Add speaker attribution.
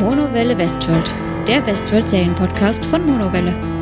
Speaker 1: Monowelle Westworld, der Westworld Serienpodcast von Monowelle.